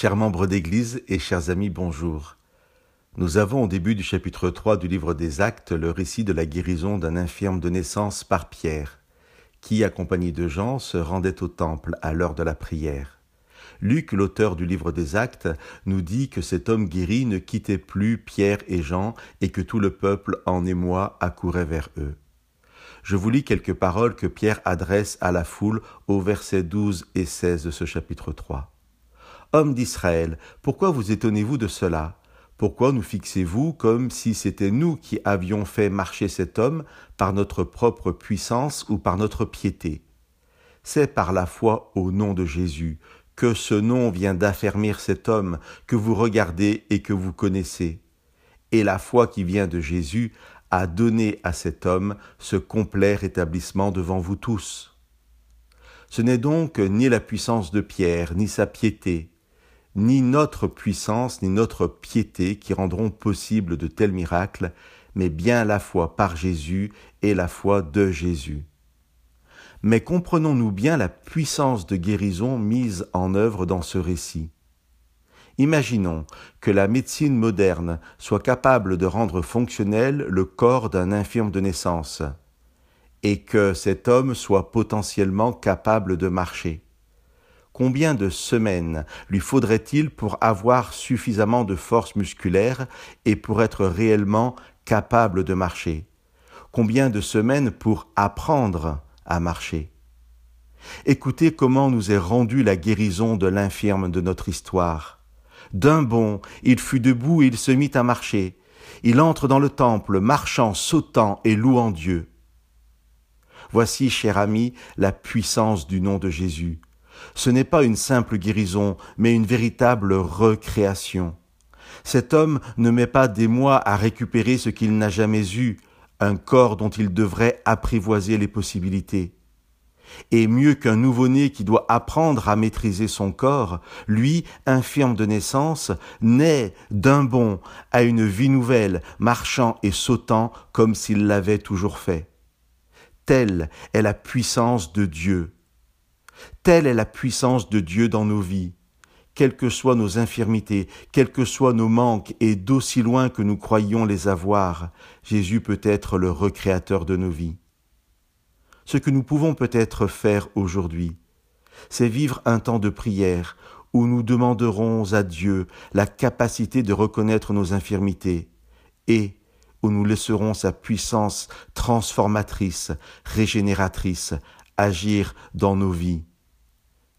Chers membres d'Église et chers amis, bonjour. Nous avons au début du chapitre 3 du livre des Actes le récit de la guérison d'un infirme de naissance par Pierre, qui, accompagné de Jean, se rendait au temple à l'heure de la prière. Luc, l'auteur du livre des Actes, nous dit que cet homme guéri ne quittait plus Pierre et Jean et que tout le peuple en émoi accourait vers eux. Je vous lis quelques paroles que Pierre adresse à la foule aux versets 12 et 16 de ce chapitre 3. Hommes d'Israël, pourquoi vous étonnez-vous de cela? Pourquoi nous fixez-vous comme si c'était nous qui avions fait marcher cet homme par notre propre puissance ou par notre piété? C'est par la foi au nom de Jésus que ce nom vient d'affermir cet homme que vous regardez et que vous connaissez. Et la foi qui vient de Jésus a donné à cet homme ce complet rétablissement devant vous tous. Ce n'est donc ni la puissance de Pierre, ni sa piété, ni notre puissance, ni notre piété qui rendront possible de tels miracles, mais bien la foi par Jésus et la foi de Jésus. Mais comprenons-nous bien la puissance de guérison mise en œuvre dans ce récit. Imaginons que la médecine moderne soit capable de rendre fonctionnel le corps d'un infirme de naissance, et que cet homme soit potentiellement capable de marcher. Combien de semaines lui faudrait-il pour avoir suffisamment de force musculaire et pour être réellement capable de marcher? Combien de semaines pour apprendre à marcher? Écoutez comment nous est rendue la guérison de l'infirme de notre histoire. D'un bond, il fut debout et il se mit à marcher. Il entre dans le temple, marchant, sautant et louant Dieu. Voici, cher ami, la puissance du nom de Jésus. Ce n'est pas une simple guérison, mais une véritable recréation. Cet homme ne met pas des mois à récupérer ce qu'il n'a jamais eu, un corps dont il devrait apprivoiser les possibilités. Et mieux qu'un nouveau-né qui doit apprendre à maîtriser son corps, lui, infirme de naissance, naît d'un bond à une vie nouvelle, marchant et sautant comme s'il l'avait toujours fait. Telle est la puissance de Dieu. Telle est la puissance de Dieu dans nos vies. Quelles que soient nos infirmités, quels que soient nos manques, et d'aussi loin que nous croyions les avoir, Jésus peut être le recréateur de nos vies. Ce que nous pouvons peut-être faire aujourd'hui, c'est vivre un temps de prière où nous demanderons à Dieu la capacité de reconnaître nos infirmités et où nous laisserons sa puissance transformatrice, régénératrice, agir dans nos vies.